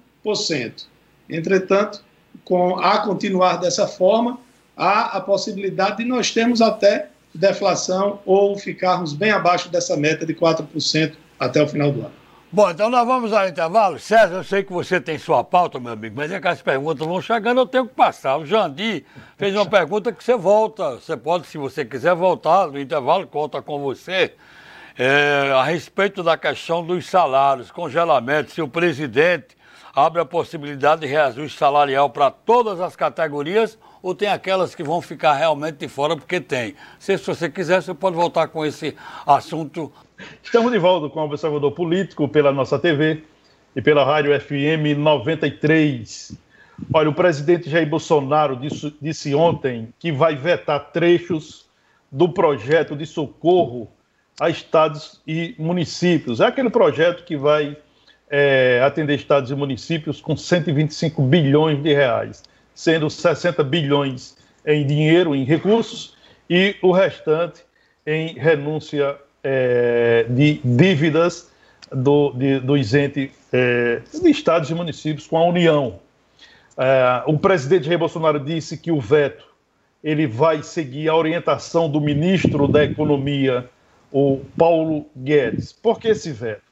Entretanto, com, a continuar dessa forma, há a possibilidade de nós termos até deflação ou ficarmos bem abaixo dessa meta de 4% até o final do ano. Bom, então nós vamos ao intervalo. César, eu sei que você tem sua pauta, meu amigo, mas é que as perguntas vão chegando, eu tenho que passar. O Jandir fez uma pergunta que você volta. Você pode, se você quiser voltar no intervalo, conta com você. É, a respeito da questão dos salários, congelamento, se o presidente abre a possibilidade de reajuste salarial para todas as categorias ou tem aquelas que vão ficar realmente de fora porque tem. Se, se você quiser, você pode voltar com esse assunto Estamos de volta com o Observador Político pela nossa TV e pela Rádio FM 93. Olha, o presidente Jair Bolsonaro disse, disse ontem que vai vetar trechos do projeto de socorro a estados e municípios. É aquele projeto que vai é, atender estados e municípios com 125 bilhões de reais, sendo 60 bilhões em dinheiro, em recursos, e o restante em renúncia é, de dívidas do, de, dos entes é, de estados e municípios com a União. É, o presidente Jair Bolsonaro disse que o veto ele vai seguir a orientação do ministro da Economia, o Paulo Guedes. Por que esse veto?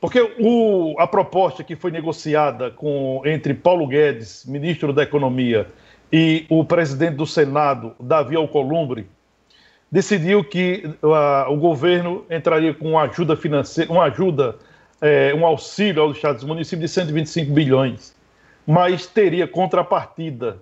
Porque o, a proposta que foi negociada com, entre Paulo Guedes, ministro da Economia, e o presidente do Senado, Davi Alcolumbre, decidiu que uh, o governo entraria com uma ajuda financeira, uma ajuda, é, um auxílio aos estados e municípios de 125 bilhões, mas teria contrapartida.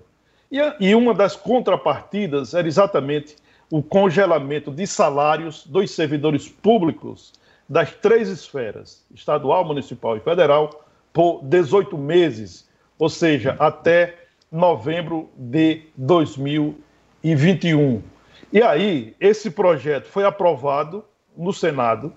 E, e uma das contrapartidas era exatamente o congelamento de salários dos servidores públicos das três esferas, estadual, municipal e federal, por 18 meses, ou seja, até novembro de 2021. E aí, esse projeto foi aprovado no Senado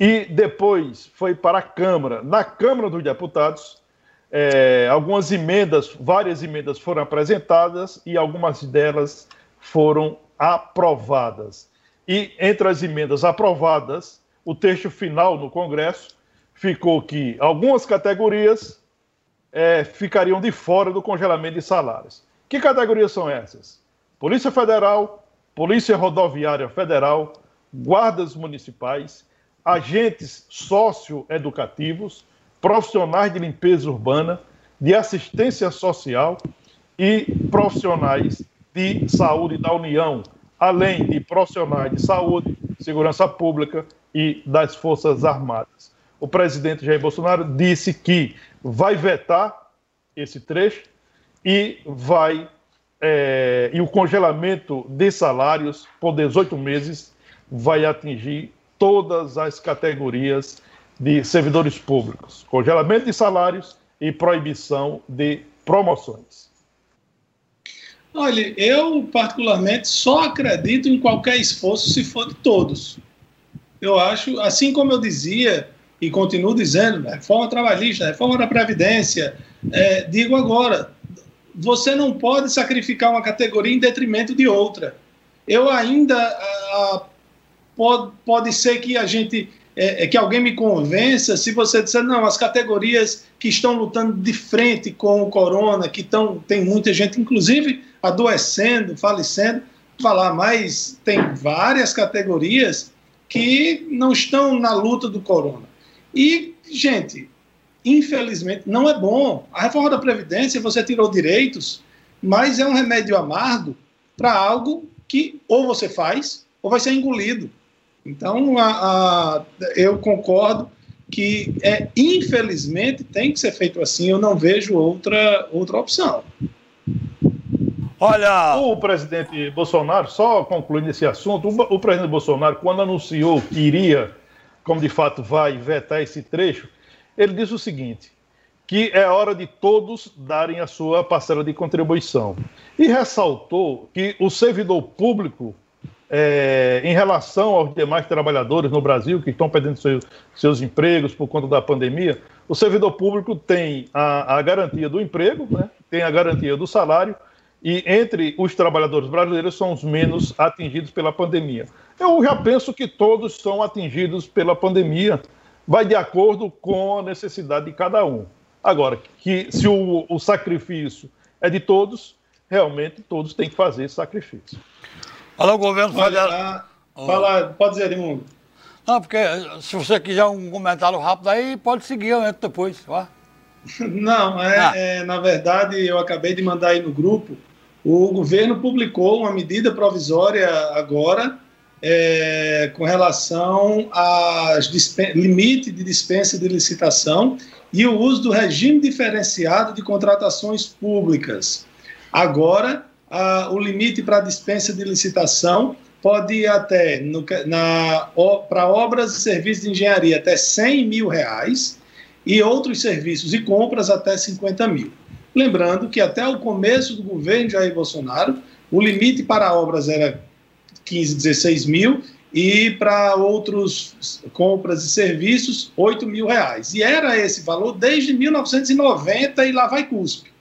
e depois foi para a Câmara. Na Câmara dos Deputados, é, algumas emendas, várias emendas foram apresentadas e algumas delas foram aprovadas. E entre as emendas aprovadas, o texto final no Congresso ficou que algumas categorias é, ficariam de fora do congelamento de salários. Que categorias são essas? Polícia Federal, Polícia Rodoviária Federal, guardas municipais, agentes socioeducativos, profissionais de limpeza urbana, de assistência social e profissionais de saúde da União, além de profissionais de saúde, segurança pública e das Forças Armadas. O presidente Jair Bolsonaro disse que vai vetar esse trecho e vai é, e o congelamento de salários por 18 meses vai atingir todas as categorias de servidores públicos. Congelamento de salários e proibição de promoções. Olha, eu particularmente só acredito em qualquer esforço se for de todos. Eu acho, assim como eu dizia e continuo dizendo, reforma trabalhista, reforma da Previdência, é, digo agora, você não pode sacrificar uma categoria em detrimento de outra. Eu ainda ah, pode, pode ser que a gente é, é, que alguém me convença se você disser não, as categorias que estão lutando de frente com o corona, que estão tem muita gente, inclusive adoecendo, falecendo, falar, mas tem várias categorias que não estão na luta do corona. E, gente, infelizmente, não é bom. A reforma da Previdência, você tirou direitos, mas é um remédio amargo para algo que ou você faz ou vai ser engolido. Então, a, a, eu concordo que, é, infelizmente, tem que ser feito assim. Eu não vejo outra, outra opção. Olha. O presidente Bolsonaro, só concluindo esse assunto, o, o presidente Bolsonaro, quando anunciou que iria, como de fato vai, vetar esse trecho, ele disse o seguinte: que é hora de todos darem a sua parcela de contribuição. E ressaltou que o servidor público, é, em relação aos demais trabalhadores no Brasil que estão perdendo seus, seus empregos por conta da pandemia, o servidor público tem a, a garantia do emprego, né, tem a garantia do salário, e entre os trabalhadores brasileiros são os menos atingidos pela pandemia. Eu já penso que todos são atingidos pela pandemia, vai de acordo com a necessidade de cada um. Agora, que se o, o sacrifício é de todos, realmente todos têm que fazer esse sacrifício. Fala o governo federal. Fala, pode dizer, Edmundo. Não, porque se você quiser um comentário rápido aí, pode seguir, eu entro depois. Ó. Não, é, ah. é, na verdade, eu acabei de mandar aí no grupo. O governo publicou uma medida provisória agora é, com relação aos limite de dispensa de licitação e o uso do regime diferenciado de contratações públicas. Agora, a, o limite para dispensa de licitação pode ir até, para obras e serviços de engenharia, até 100 mil reais e outros serviços e compras até 50 mil. Lembrando que até o começo do governo Jair Bolsonaro, o limite para obras era 15, 16 mil e para outros compras e serviços, 8 mil reais. E era esse valor desde 1990 e lá vai cuspe.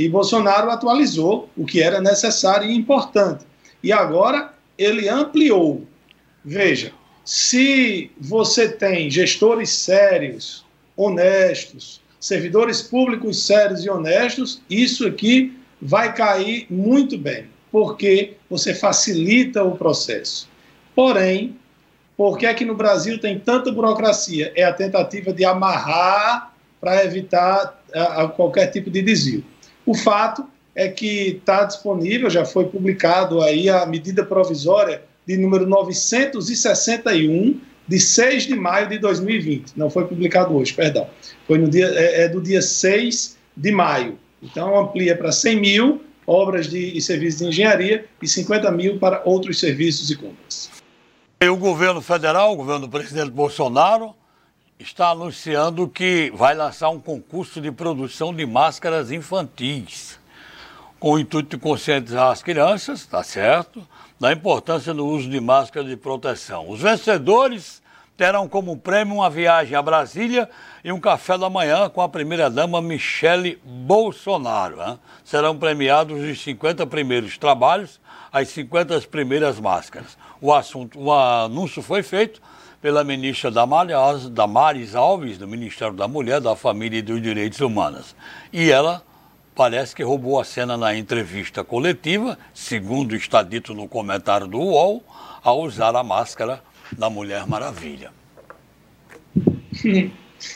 E Bolsonaro atualizou o que era necessário e importante. E agora ele ampliou. Veja, se você tem gestores sérios, honestos, servidores públicos sérios e honestos, isso aqui vai cair muito bem porque você facilita o processo. Porém, por que é que no Brasil tem tanta burocracia? É a tentativa de amarrar para evitar a, a qualquer tipo de desvio. O fato é que está disponível, já foi publicado aí a medida provisória de número 961 de 6 de maio de 2020. Não foi publicado hoje, perdão. Foi no dia, é, é do dia 6 de maio. Então amplia para 100 mil obras de, e serviços de engenharia e 50 mil para outros serviços e compras. E o governo federal, o governo do presidente Bolsonaro, está anunciando que vai lançar um concurso de produção de máscaras infantis, com o intuito de conscientizar as crianças, tá certo, da importância do uso de máscaras de proteção. Os vencedores terão como prêmio uma viagem a Brasília e um café da manhã com a primeira-dama Michele Bolsonaro. Serão premiados os 50 primeiros trabalhos, as 50 primeiras máscaras. O, assunto, o anúncio foi feito pela ministra Damares Alves, do Ministério da Mulher, da Família e dos Direitos Humanos. E ela parece que roubou a cena na entrevista coletiva, segundo está dito no comentário do UOL, ao usar a máscara da Mulher Maravilha.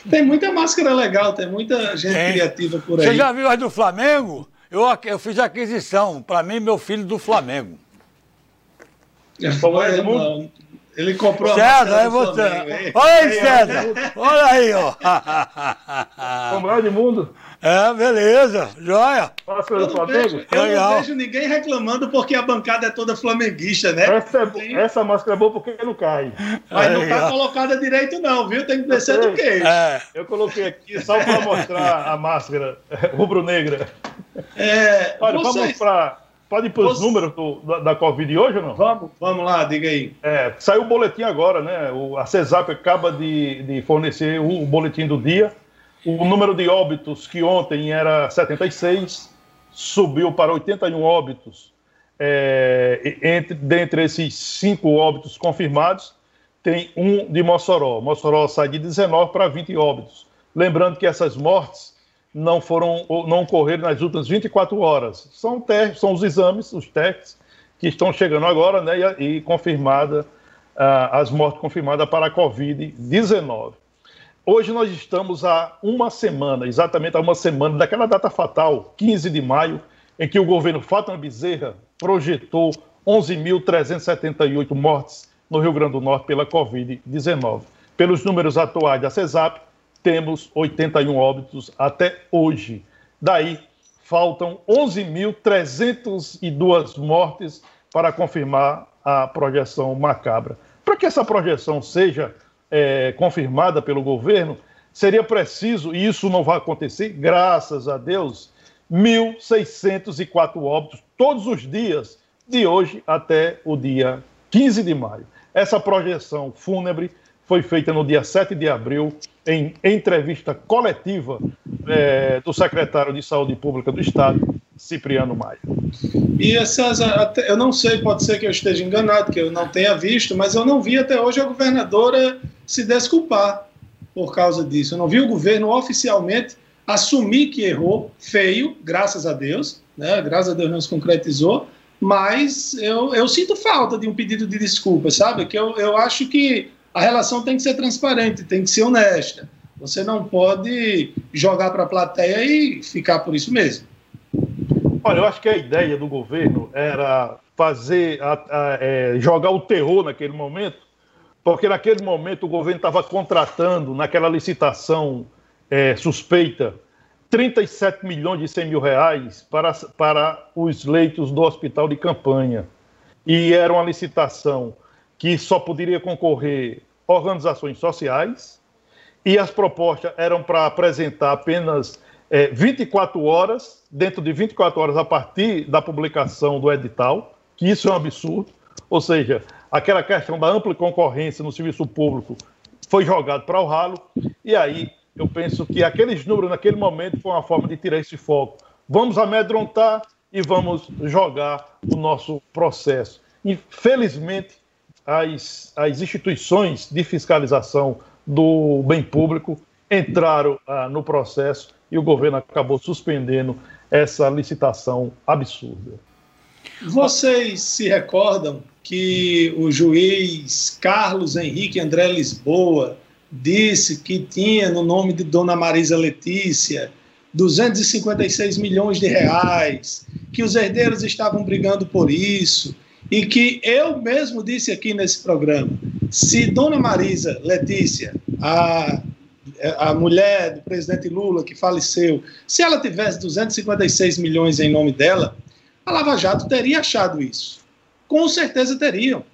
Tem muita máscara legal, tem muita gente tem. criativa por aí. Você já viu as do Flamengo? Eu, eu fiz aquisição, para mim, meu filho do Flamengo. Foi, não, ele comprou César, a é você. Olha aí, César. Olha aí, ó. Como de mundo. É, beleza. Joia. eu não, vejo, eu não vejo ninguém reclamando porque a bancada é toda flamenguista, né? Essa, é, essa máscara é boa porque não cai. Mas não tá colocada direito não, viu? Tem que descer do queijo. É. Eu coloquei aqui só para mostrar a máscara rubro-negra. É, Olha, vocês... vamos para Pode ir para os Você... números do, da, da, Covid hoje ou não? Vamos, vamos lá, diga aí. É, saiu o boletim agora, né? O, a CESAP acaba de, de fornecer o, o, boletim do dia. O número de óbitos que ontem era 76, subiu para 81 óbitos. É, entre, dentre esses cinco óbitos confirmados, tem um de Mossoró. Mossoró sai de 19 para 20 óbitos. Lembrando que essas mortes não foram, não ocorreram nas últimas 24 horas. São, testes, são os exames, os testes que estão chegando agora, né, e, e confirmada ah, as mortes confirmadas para a Covid-19. Hoje nós estamos há uma semana, exatamente há uma semana daquela data fatal, 15 de maio, em que o governo Fátima Bezerra projetou 11.378 mortes no Rio Grande do Norte pela Covid-19. Pelos números atuais da CESAP, temos 81 óbitos até hoje. Daí, faltam 11.302 mortes para confirmar a projeção macabra. Para que essa projeção seja é, confirmada pelo governo, seria preciso, e isso não vai acontecer, graças a Deus, 1.604 óbitos todos os dias, de hoje até o dia 15 de maio. Essa projeção fúnebre foi feita no dia 7 de abril, em entrevista coletiva é, do secretário de Saúde Pública do Estado, Cipriano Maia. E essas, eu não sei, pode ser que eu esteja enganado, que eu não tenha visto, mas eu não vi até hoje a governadora se desculpar por causa disso. Eu não vi o governo oficialmente assumir que errou, feio, graças a Deus, né? graças a Deus não se concretizou, mas eu, eu sinto falta de um pedido de desculpa, sabe? Que eu, eu acho que a relação tem que ser transparente, tem que ser honesta. Você não pode jogar para a plateia e ficar por isso mesmo. Olha, eu acho que a ideia do governo era fazer, a, a, é, jogar o terror naquele momento, porque naquele momento o governo estava contratando, naquela licitação é, suspeita, 37 milhões de 100 mil reais para, para os leitos do hospital de campanha. E era uma licitação que só poderia concorrer organizações sociais, e as propostas eram para apresentar apenas é, 24 horas, dentro de 24 horas a partir da publicação do edital, que isso é um absurdo, ou seja, aquela questão da ampla concorrência no serviço público foi jogado para o ralo, e aí eu penso que aqueles números naquele momento foi uma forma de tirar esse foco. Vamos amedrontar e vamos jogar o nosso processo. Infelizmente, as, as instituições de fiscalização do bem público entraram ah, no processo e o governo acabou suspendendo essa licitação absurda. Vocês se recordam que o juiz Carlos Henrique André Lisboa disse que tinha no nome de Dona Marisa Letícia 256 milhões de reais, que os herdeiros estavam brigando por isso, e que eu mesmo disse aqui nesse programa: se Dona Marisa Letícia, a, a mulher do presidente Lula que faleceu, se ela tivesse 256 milhões em nome dela, a Lava Jato teria achado isso. Com certeza teriam.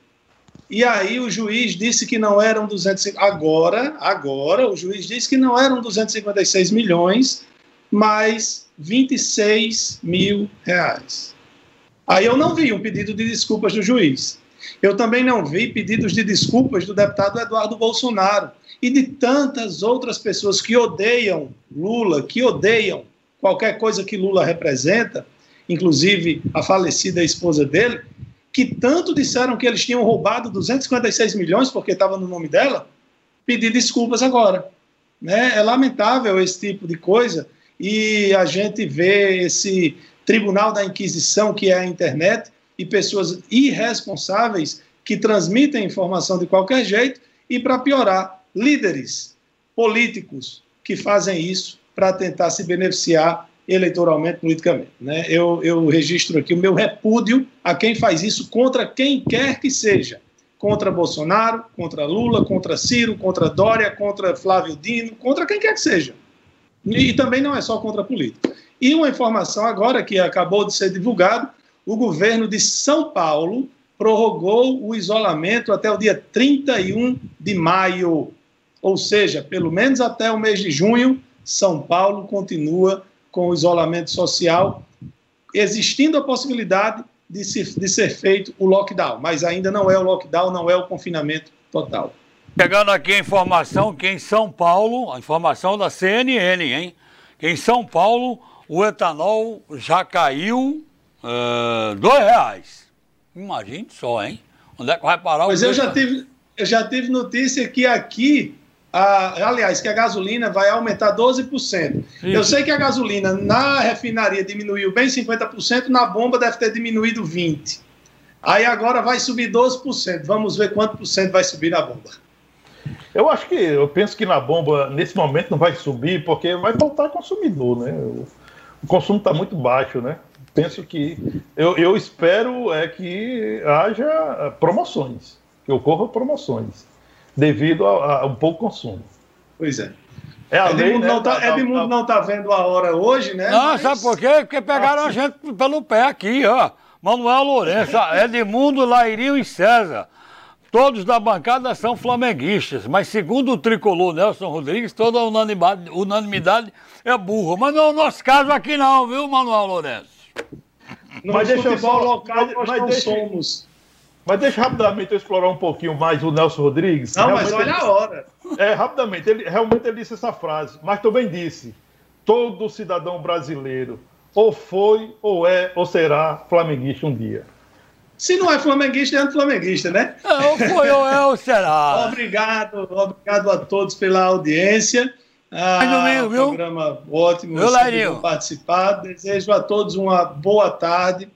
E aí o juiz disse que não eram 200 agora, agora o juiz disse que não eram 256 milhões, mas 26 mil reais. Aí eu não vi um pedido de desculpas do juiz. Eu também não vi pedidos de desculpas do deputado Eduardo Bolsonaro e de tantas outras pessoas que odeiam Lula, que odeiam qualquer coisa que Lula representa, inclusive a falecida esposa dele, que tanto disseram que eles tinham roubado 256 milhões porque estava no nome dela, pedir desculpas agora. Né? É lamentável esse tipo de coisa e a gente vê esse tribunal da Inquisição, que é a internet, e pessoas irresponsáveis que transmitem informação de qualquer jeito e, para piorar, líderes políticos que fazem isso para tentar se beneficiar eleitoralmente, politicamente. Né? Eu, eu registro aqui o meu repúdio a quem faz isso contra quem quer que seja. Contra Bolsonaro, contra Lula, contra Ciro, contra Dória, contra Flávio Dino, contra quem quer que seja. E, e também não é só contra a política. E uma informação agora que acabou de ser divulgado, o governo de São Paulo prorrogou o isolamento até o dia 31 de maio. Ou seja, pelo menos até o mês de junho, São Paulo continua com o isolamento social, existindo a possibilidade de, se, de ser feito o lockdown, mas ainda não é o lockdown, não é o confinamento total. Pegando aqui a informação que em São Paulo, a informação da CNN, hein? Em São Paulo, o etanol já caiu uh, dois reais. Imagine só, hein? Onde é que vai parar pois o Pois eu já tive, eu já tive notícia que aqui, a, aliás, que a gasolina vai aumentar 12%. Isso. Eu sei que a gasolina na refinaria diminuiu bem 50%, na bomba deve ter diminuído 20%. Aí agora vai subir 12%. Vamos ver quanto por cento vai subir na bomba. Eu acho que, eu penso que na bomba, nesse momento, não vai subir, porque vai faltar consumidor, né? O, o consumo está muito baixo, né? Penso que, eu, eu espero é que haja promoções, que ocorram promoções, devido a, a um pouco consumo. Pois é. É a Edmundo lei, né? não tá, Edmundo não tá vendo a hora hoje, né? Não, Mas... sabe por quê? Porque pegaram a gente pelo pé aqui, ó. Manuel Lourenço, Edmundo, Lairinho e César. Todos da bancada são flamenguistas, mas segundo o tricolor Nelson Rodrigues, toda unanimidade, unanimidade é burro. Mas não é o nosso caso aqui não, viu, Manuel Lourenço? No mas deixa eu só, local mas, nós mas deixa, somos. Mas deixa rapidamente eu explorar um pouquinho mais o Nelson Rodrigues. Não, realmente mas olha a hora. É, rapidamente, ele realmente ele disse essa frase, mas também disse: todo cidadão brasileiro ou foi, ou é, ou será flamenguista um dia. Se não é flamenguista, é anti-flamenguista, né? É, ou foi, ou é, ou será. obrigado, obrigado a todos pela audiência. Ah, domingo, viu? programa ótimo, viu, participar. Desejo a todos uma boa tarde.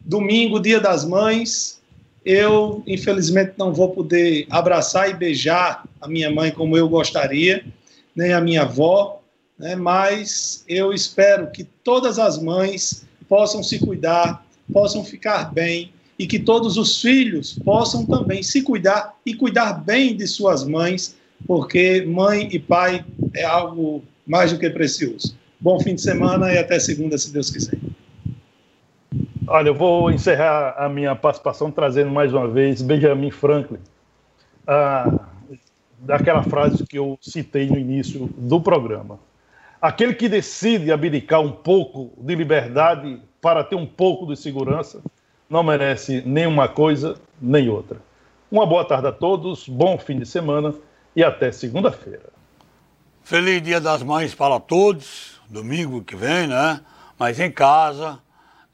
Domingo, dia das mães. Eu, infelizmente, não vou poder abraçar e beijar a minha mãe como eu gostaria, nem a minha avó, né? mas eu espero que todas as mães possam se cuidar, possam ficar bem e que todos os filhos possam também se cuidar e cuidar bem de suas mães, porque mãe e pai é algo mais do que precioso. Bom fim de semana e até segunda, se Deus quiser. Olha, eu vou encerrar a minha participação trazendo mais uma vez Benjamin Franklin, ah, daquela frase que eu citei no início do programa. Aquele que decide abdicar um pouco de liberdade para ter um pouco de segurança não merece nem uma coisa nem outra. Uma boa tarde a todos, bom fim de semana e até segunda-feira. Feliz Dia das Mães para todos, domingo que vem, né? Mas em casa,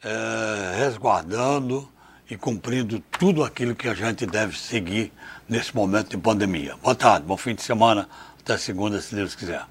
é, resguardando e cumprindo tudo aquilo que a gente deve seguir nesse momento de pandemia. Boa tarde, bom fim de semana, até segunda, se Deus quiser.